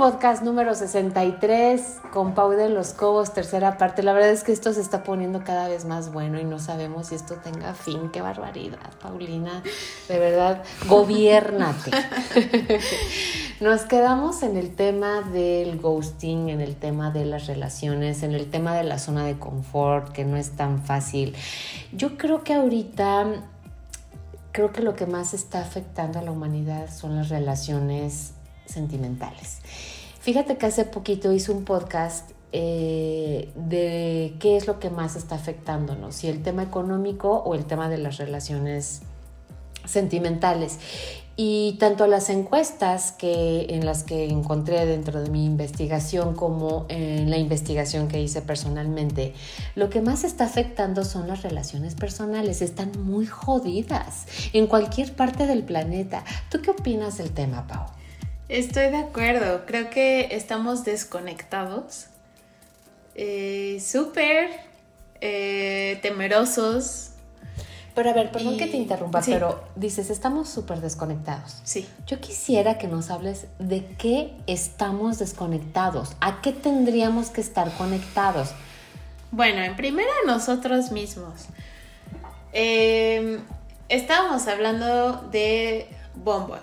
podcast número 63 con Pau de los Cobos, tercera parte. La verdad es que esto se está poniendo cada vez más bueno y no sabemos si esto tenga fin. Qué barbaridad, Paulina. De verdad, gobiernate. Nos quedamos en el tema del ghosting, en el tema de las relaciones, en el tema de la zona de confort, que no es tan fácil. Yo creo que ahorita creo que lo que más está afectando a la humanidad son las relaciones sentimentales. Fíjate que hace poquito hice un podcast eh, de qué es lo que más está afectándonos, si el tema económico o el tema de las relaciones sentimentales. Y tanto las encuestas que, en las que encontré dentro de mi investigación como en la investigación que hice personalmente, lo que más está afectando son las relaciones personales. Están muy jodidas en cualquier parte del planeta. ¿Tú qué opinas del tema, Pau? Estoy de acuerdo. Creo que estamos desconectados. Eh, Súper eh, temerosos pero a ver, perdón que te interrumpa, pero dices, estamos súper desconectados. Sí. Yo quisiera que nos hables de qué estamos desconectados, a qué tendríamos que estar conectados. Bueno, en primera nosotros mismos. Em, estábamos hablando de Bumble.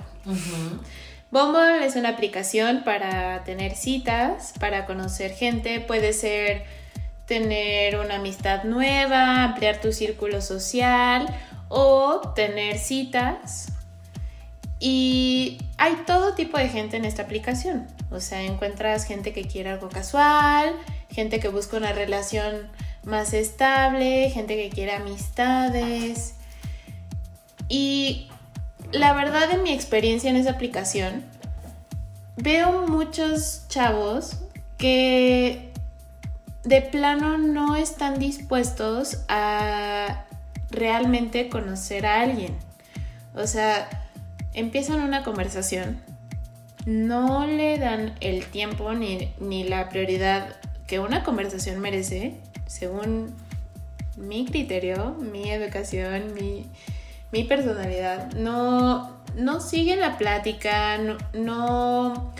Bumble es una aplicación para tener citas, para conocer gente, puede ser tener una amistad nueva, ampliar tu círculo social o tener citas. Y hay todo tipo de gente en esta aplicación. O sea, encuentras gente que quiere algo casual, gente que busca una relación más estable, gente que quiere amistades. Y la verdad, en mi experiencia en esa aplicación, veo muchos chavos que de plano no están dispuestos a realmente conocer a alguien. O sea, empiezan una conversación, no le dan el tiempo ni, la prioridad que una conversación merece, según mi criterio, mi educación, mi, personalidad. No, no siguen la plática, no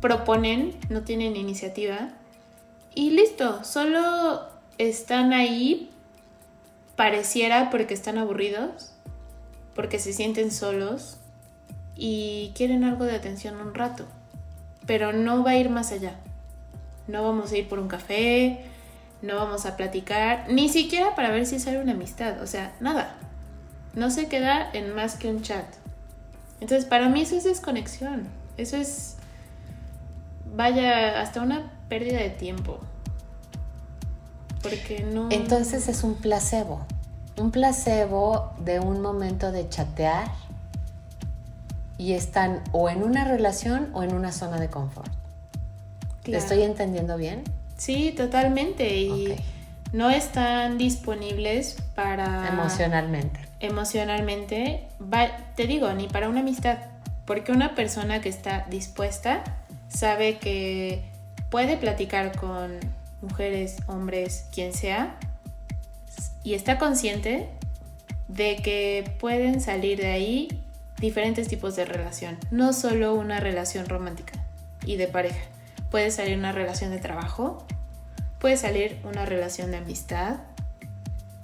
proponen, no tienen iniciativa y listo, solo están ahí, pareciera porque están aburridos, porque se sienten solos y quieren algo de atención un rato. Pero no va a ir más allá. No vamos a ir por un café, no vamos a platicar, ni siquiera para ver si sale una amistad, o sea, nada. No se queda en más que un chat. Entonces, para mí eso es desconexión. Eso es, vaya, hasta una pérdida de tiempo. Porque no. Entonces es un placebo. Un placebo de un momento de chatear y están o en una relación o en una zona de confort. ¿Te estoy entendiendo bien? Sí, totalmente. Y no están disponibles para. Emocionalmente. Emocionalmente. te digo, ni para una amistad. Porque una persona que está dispuesta sabe que puede platicar con mujeres, hombres, quien sea, y está consciente de que pueden salir de ahí diferentes tipos de relación, no solo una relación romántica y de pareja. Puede salir una relación de trabajo, puede salir una relación de amistad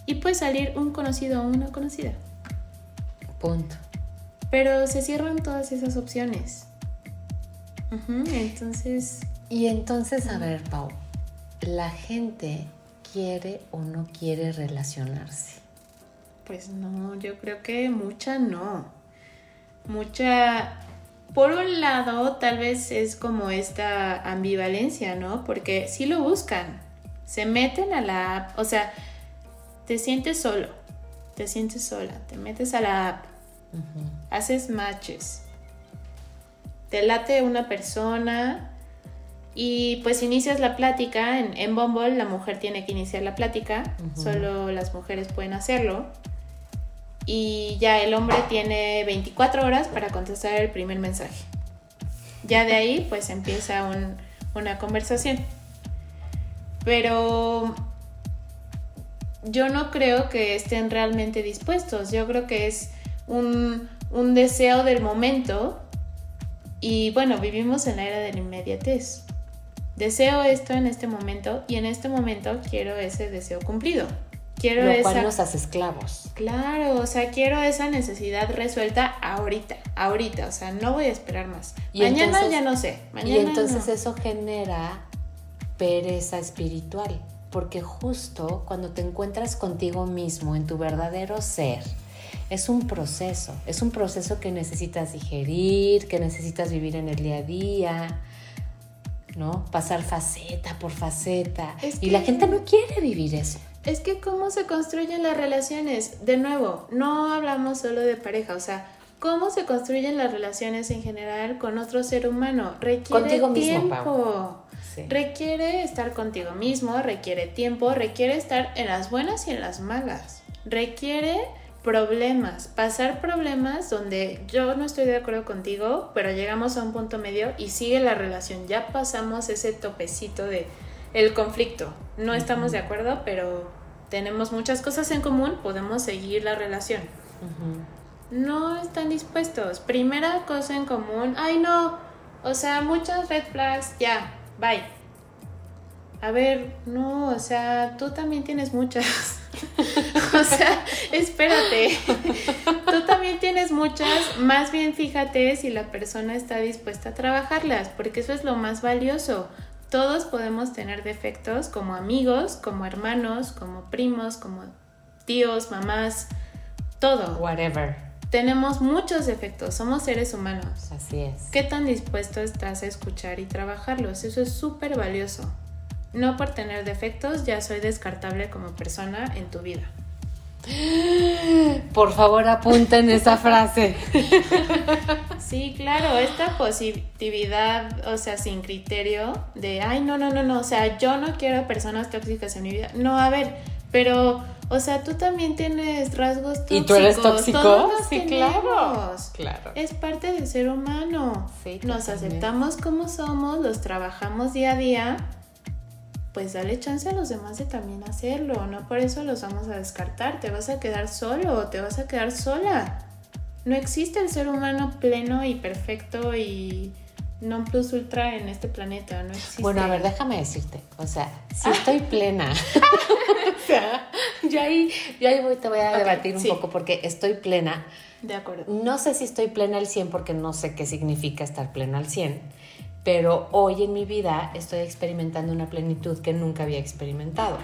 y puede salir un conocido o una conocida. Punto. Pero se cierran todas esas opciones. entonces... Y entonces, a ver, Pau, ¿la gente quiere o no quiere relacionarse? Pues no, yo creo que mucha no. Mucha, por un lado, tal vez es como esta ambivalencia, ¿no? Porque sí lo buscan, se meten a la app, o sea, te sientes solo, te sientes sola, te metes a la app, haces matches, te late una persona y pues inicias la plática, en, en Bumble la mujer tiene que iniciar la plática, solo las mujeres pueden hacerlo. Y ya el hombre tiene 24 horas para contestar el primer mensaje. Ya de ahí pues empieza una conversación. Pero yo no creo que estén realmente dispuestos, yo creo que es un, un deseo del momento Y bueno, vivimos en la era de la inmediatez. Deseo esto en este momento y en este momento quiero ese deseo cumplido. Quiero Lo esa... cual nos hace esclavos. Claro, o sea, quiero esa necesidad resuelta ahorita, ahorita, o sea, no voy a esperar más. Y Mañana entonces- ya no sé. Mañana y entonces no. eso genera pereza espiritual, porque justo cuando te encuentras contigo mismo en tu verdadero ser, es un proceso, es un proceso que necesitas digerir, que necesitas vivir en el día a día, ¿no? Pasar faceta por faceta. Es Y la que- gente no quiere vivir eso. Es que cómo se construyen las relaciones. De nuevo, no hablamos solo de pareja, o sea, cómo se construyen las relaciones en general con otro ser humano. Requiere Contigo mismo, tiempo. Pau. Sí. Requiere estar contigo mismo, requiere tiempo, requiere estar en las buenas y en las malas. Requiere problemas, pasar problemas donde yo no estoy de acuerdo contigo, pero llegamos a un punto medio y sigue la relación. Ya pasamos ese topecito de el conflicto. No estamos de acuerdo, pero tenemos muchas cosas en común, podemos seguir la relación. No están dispuestos. Primera cosa en común, ay no, o sea, muchas red flags, ya, bye. A ver, no, o sea, tú también tienes muchas. o sea, espérate. tú también tienes muchas. Más bien fíjate si la persona está dispuesta a trabajarlas, porque eso es lo más valioso. Todos podemos tener defectos como amigos, como hermanos, como primos, como tíos, mamás, todo. Whatever. Tenemos muchos defectos, somos seres humanos. Así es. ¿Qué tan dispuesto estás a escuchar y trabajarlos? Eso es súper valioso. No por tener defectos ya soy descartable como persona en tu vida. Por favor, apunten esa frase. Sí, claro, esta positividad, o sea, sin criterio de, ay, no, no, no, no, o sea, yo no quiero personas tóxicas en mi vida. No, a ver, pero, o sea, tú también tienes rasgos tóxicos. ¿Y tú eres tóxico? Todos los Sí, tenemos. claro. Claro. Es parte del ser humano. Sí, Nos aceptamos como somos, los trabajamos día a día. Pues dale chance a los demás de también hacerlo. No por eso los vamos a descartar. Te vas a quedar solo o te vas a quedar sola. No existe el ser humano pleno y perfecto y non plus ultra en este planeta. No existe. Bueno, a ver, déjame decirte, o sea, si estoy plena, o sea, yo ahí, yo ahí voy, te voy a debatir un sí. poco porque estoy plena. De acuerdo. No sé si estoy plena al 100 porque no sé qué significa estar plena al 100, pero hoy en mi vida estoy experimentando una plenitud que nunca había experimentado.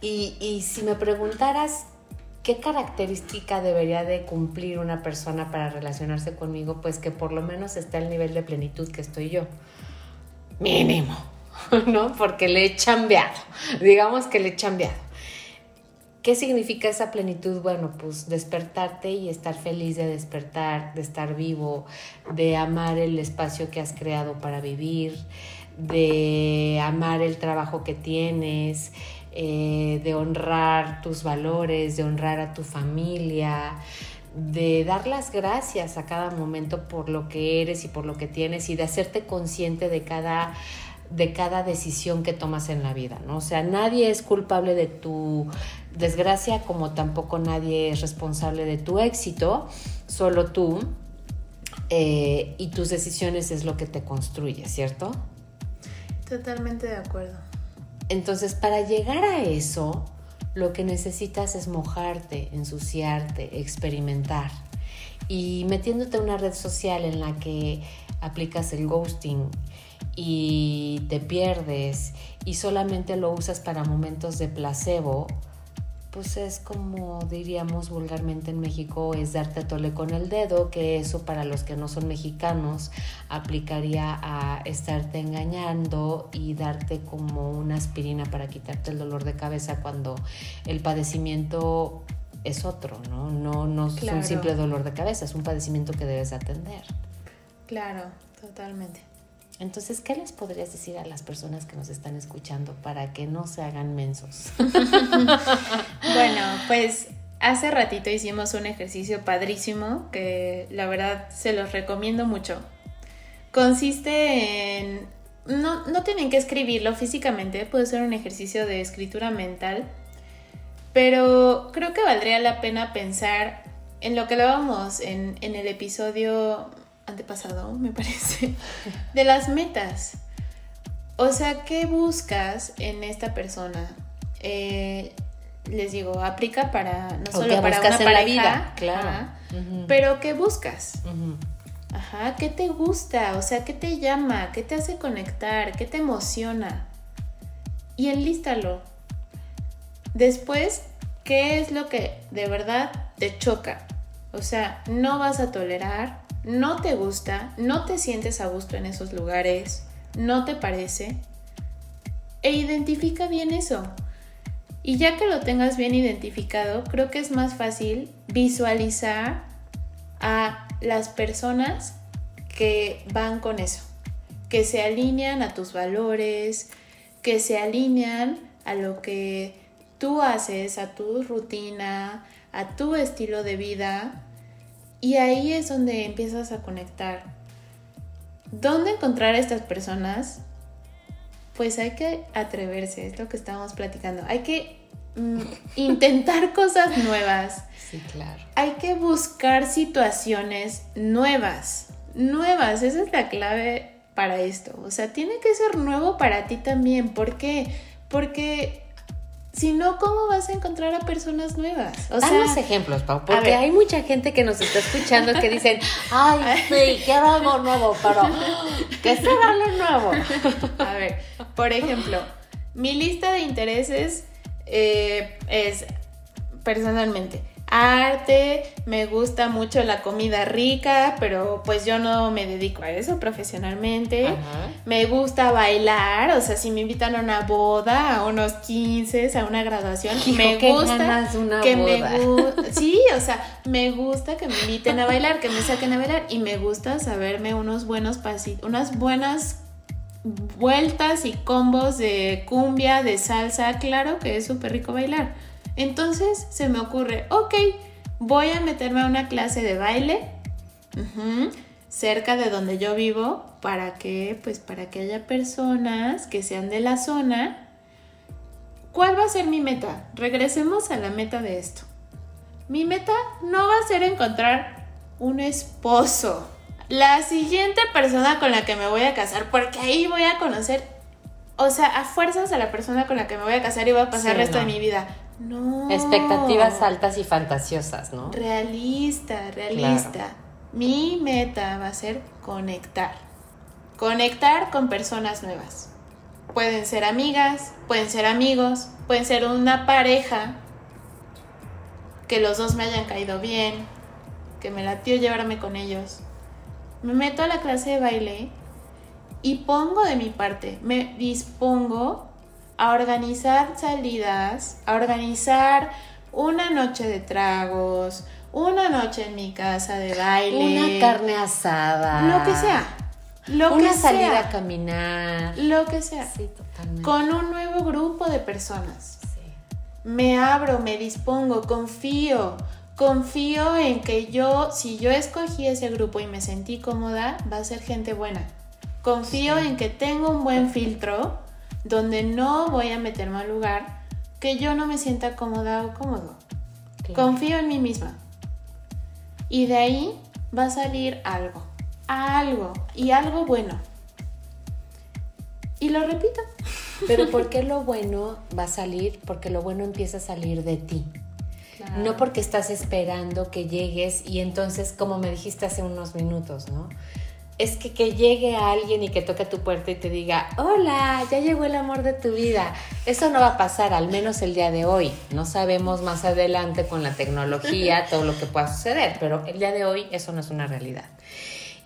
Y, y si me preguntaras qué característica debería de cumplir una persona para relacionarse conmigo, pues que por lo menos esté al nivel de plenitud que estoy yo. Mínimo, ¿no? Porque le he chambeado, digamos que le he chambeado. ¿Qué significa esa plenitud? Bueno, pues despertarte y estar feliz de despertar, de estar vivo, de amar el espacio que has creado para vivir, de amar el trabajo que tienes, eh, de honrar tus valores, de honrar a tu familia, de dar las gracias a cada momento por lo que eres y por lo que tienes y de hacerte consciente de cada de cada decisión que tomas en la vida, ¿no? O sea, nadie es culpable de tu desgracia como tampoco nadie es responsable de tu éxito, solo tú eh, y tus decisiones es lo que te construye, ¿cierto? Totalmente de acuerdo. Entonces, para llegar a eso, lo que necesitas es mojarte, ensuciarte, experimentar. Y metiéndote en una red social en la que aplicas el ghosting y te pierdes y solamente lo usas para momentos de placebo, pues es como diríamos vulgarmente en México, es darte a tole con el dedo, que eso para los que no son mexicanos aplicaría a estarte engañando y darte como una aspirina para quitarte el dolor de cabeza cuando el padecimiento es otro, ¿no? No, no es Claro. un simple dolor de cabeza, es un padecimiento que debes atender. Claro, totalmente. Entonces, ¿qué les podrías decir a las personas que nos están escuchando para que no se hagan mensos? Bueno, pues hace ratito hicimos un ejercicio padrísimo que la verdad se los recomiendo mucho. Consiste en... No, no tienen que escribirlo físicamente, puede ser un ejercicio de escritura mental, pero creo que valdría la pena pensar en lo que hablábamos en, en el episodio antepasado, me parece, de las metas. O sea, ¿qué buscas en esta persona? Eh, les digo, aplica para no solo para una pareja, vida, claro. pero ¿qué buscas? Ajá, ¿qué te gusta? O sea, ¿qué te llama? ¿Qué te hace conectar? ¿Qué te emociona? Y enlístalo. Después, ¿qué es lo que de verdad te choca? O sea, no vas a tolerar, no te gusta, no te sientes a gusto en esos lugares, no te parece. E identifica bien eso. Y ya que lo tengas bien identificado, creo que es más fácil visualizar a las personas que van con eso, que se alinean a tus valores, que se alinean a lo que tú haces, a tu rutina, a tu estilo de vida. Y ahí es donde empiezas a conectar. ¿Dónde encontrar a estas personas? pues hay que atreverse, es lo que estábamos platicando. Hay que mm, intentar cosas nuevas. Sí, claro. Hay que buscar situaciones nuevas. Nuevas, esa es la clave para esto. O sea, tiene que ser nuevo para ti también. ¿Por qué? Porque si no, ¿cómo vas a encontrar a personas nuevas? O Danos ejemplos, Pau, porque hay mucha gente que nos está escuchando que dicen, ay, sí, quiero algo nuevo, pero ¿qué será lo nuevo? A ver, por ejemplo, mi lista de intereses eh, es, personalmente, arte, me gusta mucho la comida rica, pero pues yo no me dedico a eso profesionalmente. Me gusta bailar, o sea, si me invitan a una boda, a unos 15, a una graduación, me gusta que me Sí, o sea, me gusta que me inviten a bailar, que me saquen a bailar y me gusta saberme unos buenos pasitos, unas buenas vueltas y combos de cumbia, de salsa, claro que es súper rico bailar. Entonces se me ocurre, ok, voy a meterme a una clase de baile cerca de donde yo vivo para que, pues, para que haya personas que sean de la zona. ¿Cuál va a ser mi meta? Regresemos a la meta de esto. Mi meta no va a ser encontrar un esposo. La siguiente persona con la que me voy a casar, porque ahí voy a conocer, o sea, a fuerzas a la persona con la que me voy a casar y voy a pasar el resto de mi vida. No. Expectativas altas y fantasiosas, ¿no? Realista, realista. Mi meta va a ser conectar. Conectar con personas nuevas. Pueden ser amigas, pueden ser amigos, pueden ser una pareja que los dos me hayan caído bien, que me latió llevarme con ellos. Me meto a la clase de baile y pongo de mi parte, me dispongo a organizar salidas, a organizar una noche de tragos, una noche en mi casa de baile. Una carne asada. Lo que sea. Lo una salida a caminar. Lo que sea. Sí, totalmente. Con un nuevo grupo de personas. Me abro, me dispongo, confío. Confío en que yo, si yo escogí ese grupo y me sentí cómoda, va a ser gente buena. Confío en que tengo un buen filtro donde no voy a meterme al lugar que yo no me sienta cómoda o cómodo. Confío en mí misma. Y de ahí va a salir algo, algo y algo bueno. Y lo repito. Pero ¿por qué lo bueno va a salir? Porque lo bueno empieza a salir de ti. No porque estás esperando que llegues y entonces, como me dijiste hace unos minutos, ¿no? Es que, que llegue a alguien y que toque a tu puerta y te diga, hola, ya llegó el amor de tu vida. Eso no va a pasar, al menos el día de hoy. No sabemos más adelante con la tecnología todo lo que pueda suceder, pero el día de hoy eso no es una realidad.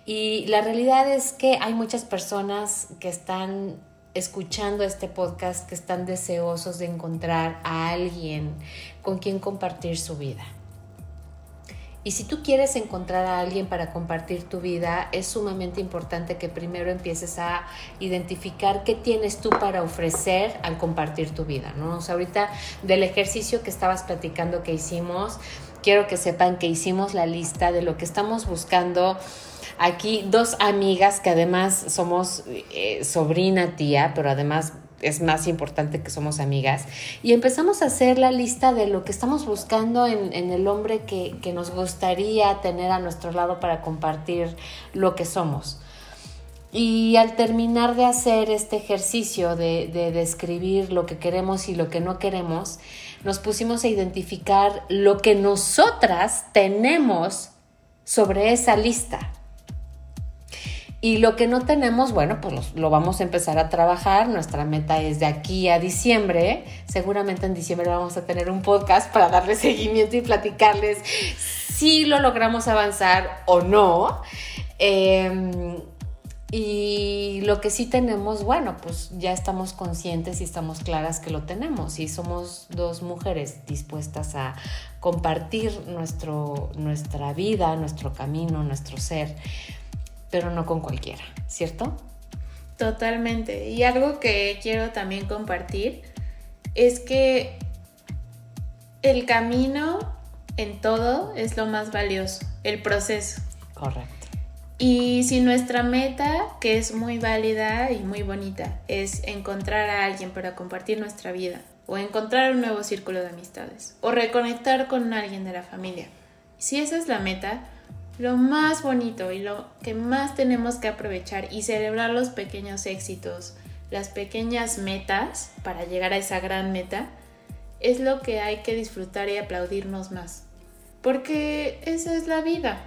Y la realidad es que hay muchas personas que están escuchando este podcast, que están deseosos de encontrar a alguien con quien compartir su vida. Y si tú quieres encontrar a alguien para compartir tu vida, es sumamente importante que primero empieces a identificar qué tienes tú para ofrecer al compartir tu vida, ¿no? Ahorita del ejercicio que estabas platicando que hicimos, quiero que sepan que hicimos la lista de lo que estamos buscando aquí dos amigas que además somos eh, sobrina, tía, pero además es más importante que somos amigas. Y empezamos a hacer la lista de lo que estamos buscando en, el hombre que, nos gustaría tener a nuestro lado para compartir lo que somos. Y al terminar de hacer este ejercicio de, de describir lo que queremos y lo que no queremos, nos pusimos a identificar lo que nosotras tenemos sobre esa lista. Y lo que no tenemos, bueno, pues lo, vamos a empezar a trabajar. Nuestra meta es de aquí a diciembre. Seguramente en diciembre vamos a tener un podcast para darle seguimiento y platicarles si lo logramos avanzar o no. Em, y lo que sí tenemos, bueno, pues ya estamos conscientes y estamos claras que lo tenemos. Y somos dos mujeres dispuestas a compartir nuestro, nuestra vida, nuestro camino, nuestro ser pero no con cualquiera, ¿cierto? Totalmente. Y algo que quiero también compartir es que el camino en todo es lo más valioso, el proceso. Correcto. Y si nuestra meta, que es muy válida y muy bonita, es encontrar a alguien para compartir nuestra vida, o encontrar un nuevo círculo de amistades, o reconectar con alguien de la familia, si esa es la meta, lo más bonito y lo que más tenemos que aprovechar y celebrar los pequeños éxitos, las pequeñas metas para llegar a esa gran meta, es lo que hay que disfrutar y aplaudirnos más. Porque esa es la vida.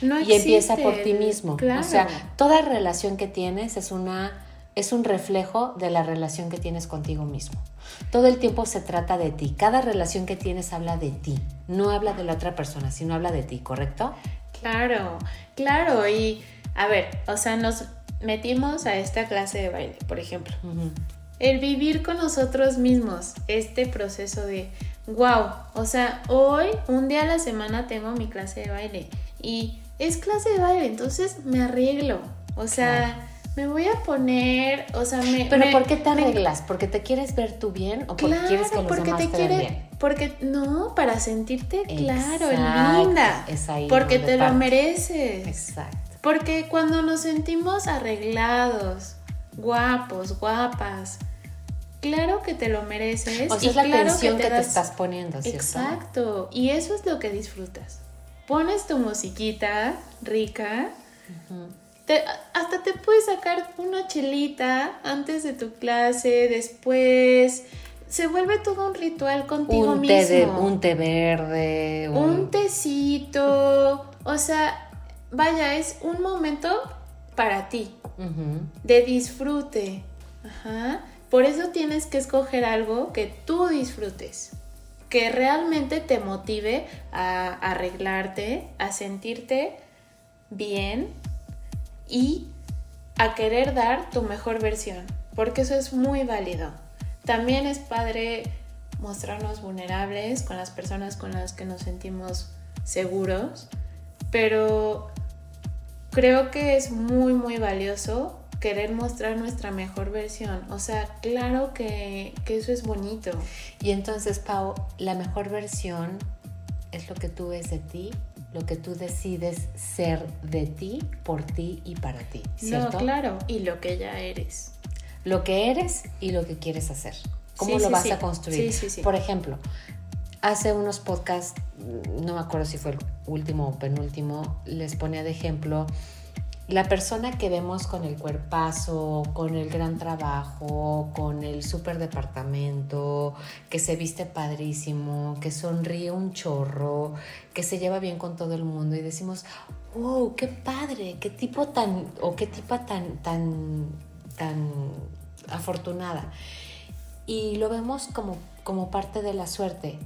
No y empieza por ti mismo. O sea, toda relación que tienes es una es un reflejo de la relación que tienes contigo mismo. Todo el tiempo se trata de ti. Cada relación que tienes habla de ti. No habla de la otra persona, sino habla de ti, ¿correcto? Claro, claro. Y a ver, o sea, nos metimos a esta clase de baile, por ejemplo. El vivir con nosotros mismos, este proceso de, wow, o sea, hoy, un día a la semana tengo mi clase de baile y es clase de baile, entonces me arreglo. O sea, me voy a poner, o sea, me... Pero ¿por qué te arreglas? ¿Porque te quieres ver tú bien o porque quieres que los porque demás te, te bien? Porque, no, para sentirte, claro, linda. Es ahí porque te lo mereces. Exacto. Porque cuando nos sentimos arreglados, guapos, guapas, claro que te lo mereces. O sea, es la atención que te, estás poniendo, ¿cierto? Exacto. Y eso es lo que disfrutas. Pones tu musiquita rica hasta te puedes sacar una chelita antes de tu clase, después. Se vuelve todo un ritual contigo un té mismo. un té verde. Un... tecito. O sea, vaya, es un momento para ti. De disfrute. Por eso tienes que escoger algo que tú disfrutes. Que realmente te motive a arreglarte, a sentirte bien y a querer dar tu mejor versión, porque eso es muy válido. También es padre mostrarnos vulnerables con las personas con las que nos sentimos seguros, pero creo que es muy, muy valioso querer mostrar nuestra mejor versión. O sea, claro que, que, eso es bonito. Y entonces, Pau, la mejor versión es lo que tú ves de ti lo que tú decides ser de ti, por ti y para ti. ¿cierto? No, claro, y lo que ya eres. Lo que eres y lo que quieres hacer. ¿Cómo lo vas a construir? Por ejemplo, hace unos podcasts, no me acuerdo si fue el último o penúltimo, les ponía de ejemplo la persona que vemos con el cuerpazo, con el gran trabajo, con el super departamento, que se viste padrísimo, que sonríe un chorro, que se lleva bien con todo el mundo y decimos, wow, qué padre, qué tipo tan, o qué tipa tan, tan, tan afortunada. Y lo vemos como, como parte de la suerte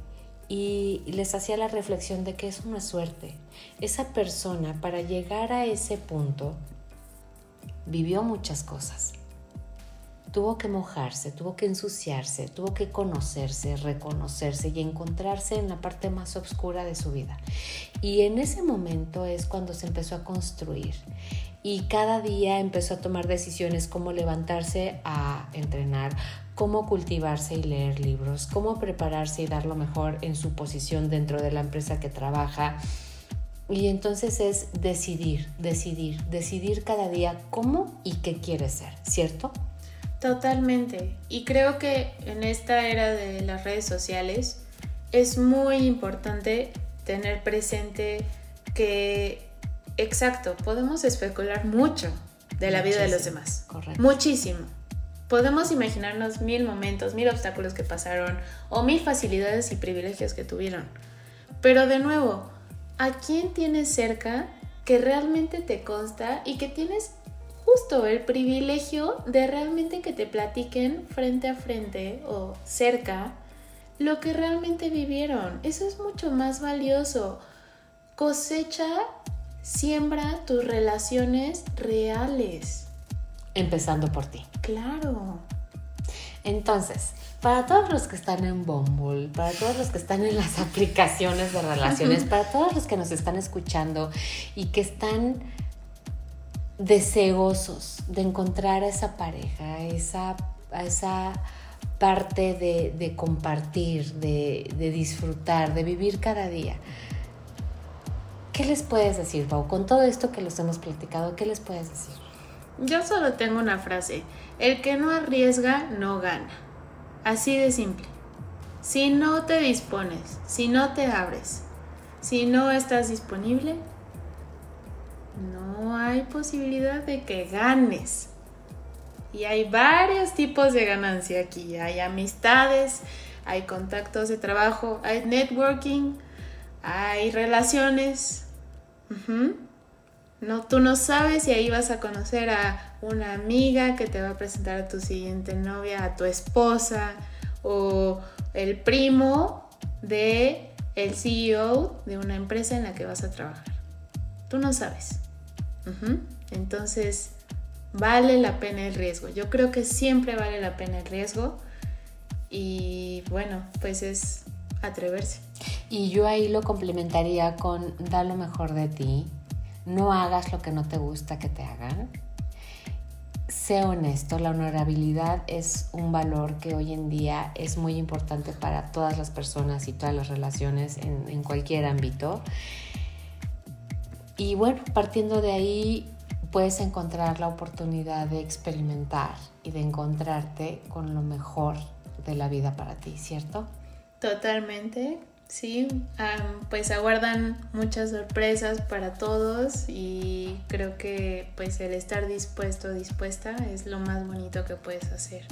y les hacía la reflexión de que es una suerte. Esa persona para llegar a ese punto vivió muchas cosas. Tuvo que mojarse, tuvo que ensuciarse, tuvo que conocerse, reconocerse y encontrarse en la parte más oscura de su vida. Y en ese momento es cuando se empezó a construir y cada día empezó a tomar decisiones como levantarse a entrenar, cómo cultivarse y leer libros, cómo prepararse y dar lo mejor en su posición dentro de la empresa que trabaja. Y entonces es decidir, decidir, decidir cada día cómo y qué quiere ser, ¿cierto? Totalmente. Y creo que en esta era de las redes sociales es muy importante tener presente que, exacto, podemos especular mucho de la vida de los demás. Correcto. Muchísimo. Podemos imaginarnos mil momentos, mil obstáculos que pasaron o mil facilidades y privilegios que tuvieron. Pero de nuevo, ¿a quién tienes cerca que realmente te consta y que tienes justo el privilegio de realmente que te platiquen frente a frente o cerca lo que realmente vivieron? Eso es mucho más valioso. Cosecha, siembra tus relaciones reales. Empezando por ti. Claro. Entonces, para todos los que están en Bumble, para todos los que están en las aplicaciones de relaciones, para todos los que nos están escuchando y que están deseosos de encontrar a esa pareja, esa, a esa parte de, de compartir, de, de disfrutar, de vivir cada día. ¿Qué les puedes decir, Pau? Con todo esto que los hemos platicado, ¿qué les puedes decir? Yo solo tengo una frase. El que no arriesga, no gana. Así de simple. Si no te dispones, si no te abres, si no estás disponible, no hay posibilidad de que ganes. Y hay varios tipos de ganancia aquí. Hay amistades, hay contactos de trabajo, hay networking, hay relaciones. No, tú no sabes si ahí vas a conocer a una amiga que te va a presentar a tu siguiente novia, a tu esposa o el primo de el CEO de una empresa en la que vas a trabajar. Tú no sabes. Entonces, vale la pena el riesgo. Yo creo que siempre vale la pena el riesgo y bueno, pues es atreverse. Y yo ahí lo complementaría con da lo mejor de ti, no hagas lo que no te gusta que te hagan. Sé honesto, la honorabilidad es un valor que hoy en día es muy importante para todas las personas y todas las relaciones en, en cualquier ámbito. Y bueno, partiendo de ahí puedes encontrar la oportunidad de experimentar y de encontrarte con lo mejor de la vida para ti, ¿cierto? Totalmente, sí. Pues aguardan muchas sorpresas para todos y creo que pues el estar dispuesto, dispuesta es lo más bonito que puedes hacer.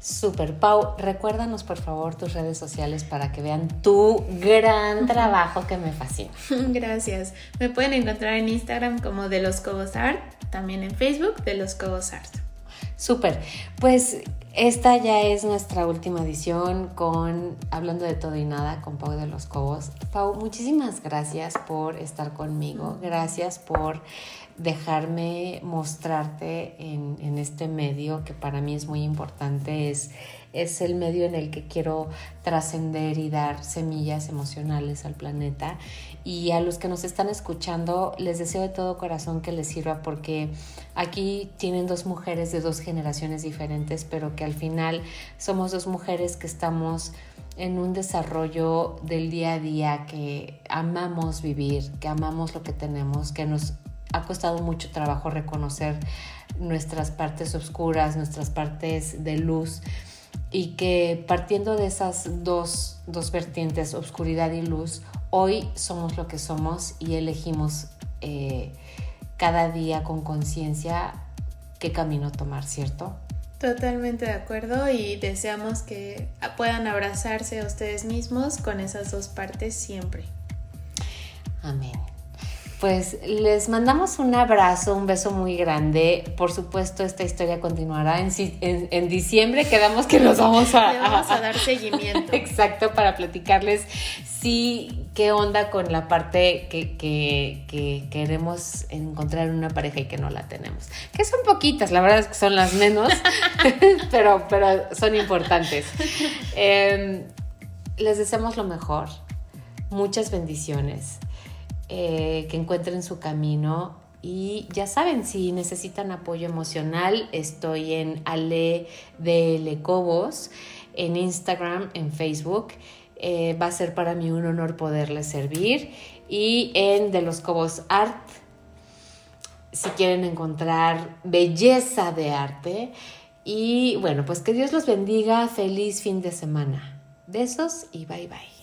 Super, Pau, recuérdanos por favor tus redes sociales para que vean tu gran trabajo que me fascina. Gracias. Me pueden encontrar en Instagram como de los Cobos Art, también en Facebook de los Cobos Art. Súper, pues esta ya es nuestra última edición con Hablando de todo y nada con Pau de los Cobos. Pau, muchísimas gracias por estar conmigo, gracias por dejarme mostrarte en, en este medio que para mí es muy importante, es, es el medio en el que quiero trascender y dar semillas emocionales al planeta. Y a los que nos están escuchando, les deseo de todo corazón que les sirva porque aquí tienen dos mujeres de dos generaciones diferentes, pero que al final somos dos mujeres que estamos en un desarrollo del día a día, que amamos vivir, que amamos lo que tenemos, que nos ha costado mucho trabajo reconocer nuestras partes oscuras, nuestras partes de luz y que partiendo de esas dos, dos vertientes, oscuridad y luz, hoy somos lo que somos y elegimos eh, cada día con conciencia qué camino tomar, ¿cierto? Totalmente de acuerdo y deseamos que puedan abrazarse a ustedes mismos con esas dos partes siempre. Amén. Pues les mandamos un abrazo, un beso muy grande. Por supuesto, esta historia continuará en, en, en diciembre. Quedamos que nos vamos a, Le vamos a dar seguimiento. Exacto, para platicarles sí qué onda con la parte que, que, que, queremos encontrar en una pareja y que no la tenemos. Que son poquitas, la verdad es que son las menos, pero, pero son importantes. Eh, les deseamos lo mejor, muchas bendiciones eh, que encuentren su camino. Y ya saben, si necesitan apoyo emocional, estoy en Ale de Lecobos, en Instagram, en Facebook. Eh, va a ser para mí un honor poderles servir. Y en De los Cobos Art, si quieren encontrar belleza de arte, Y bueno, pues que Dios los bendiga. Feliz fin de semana. Besos y bye bye.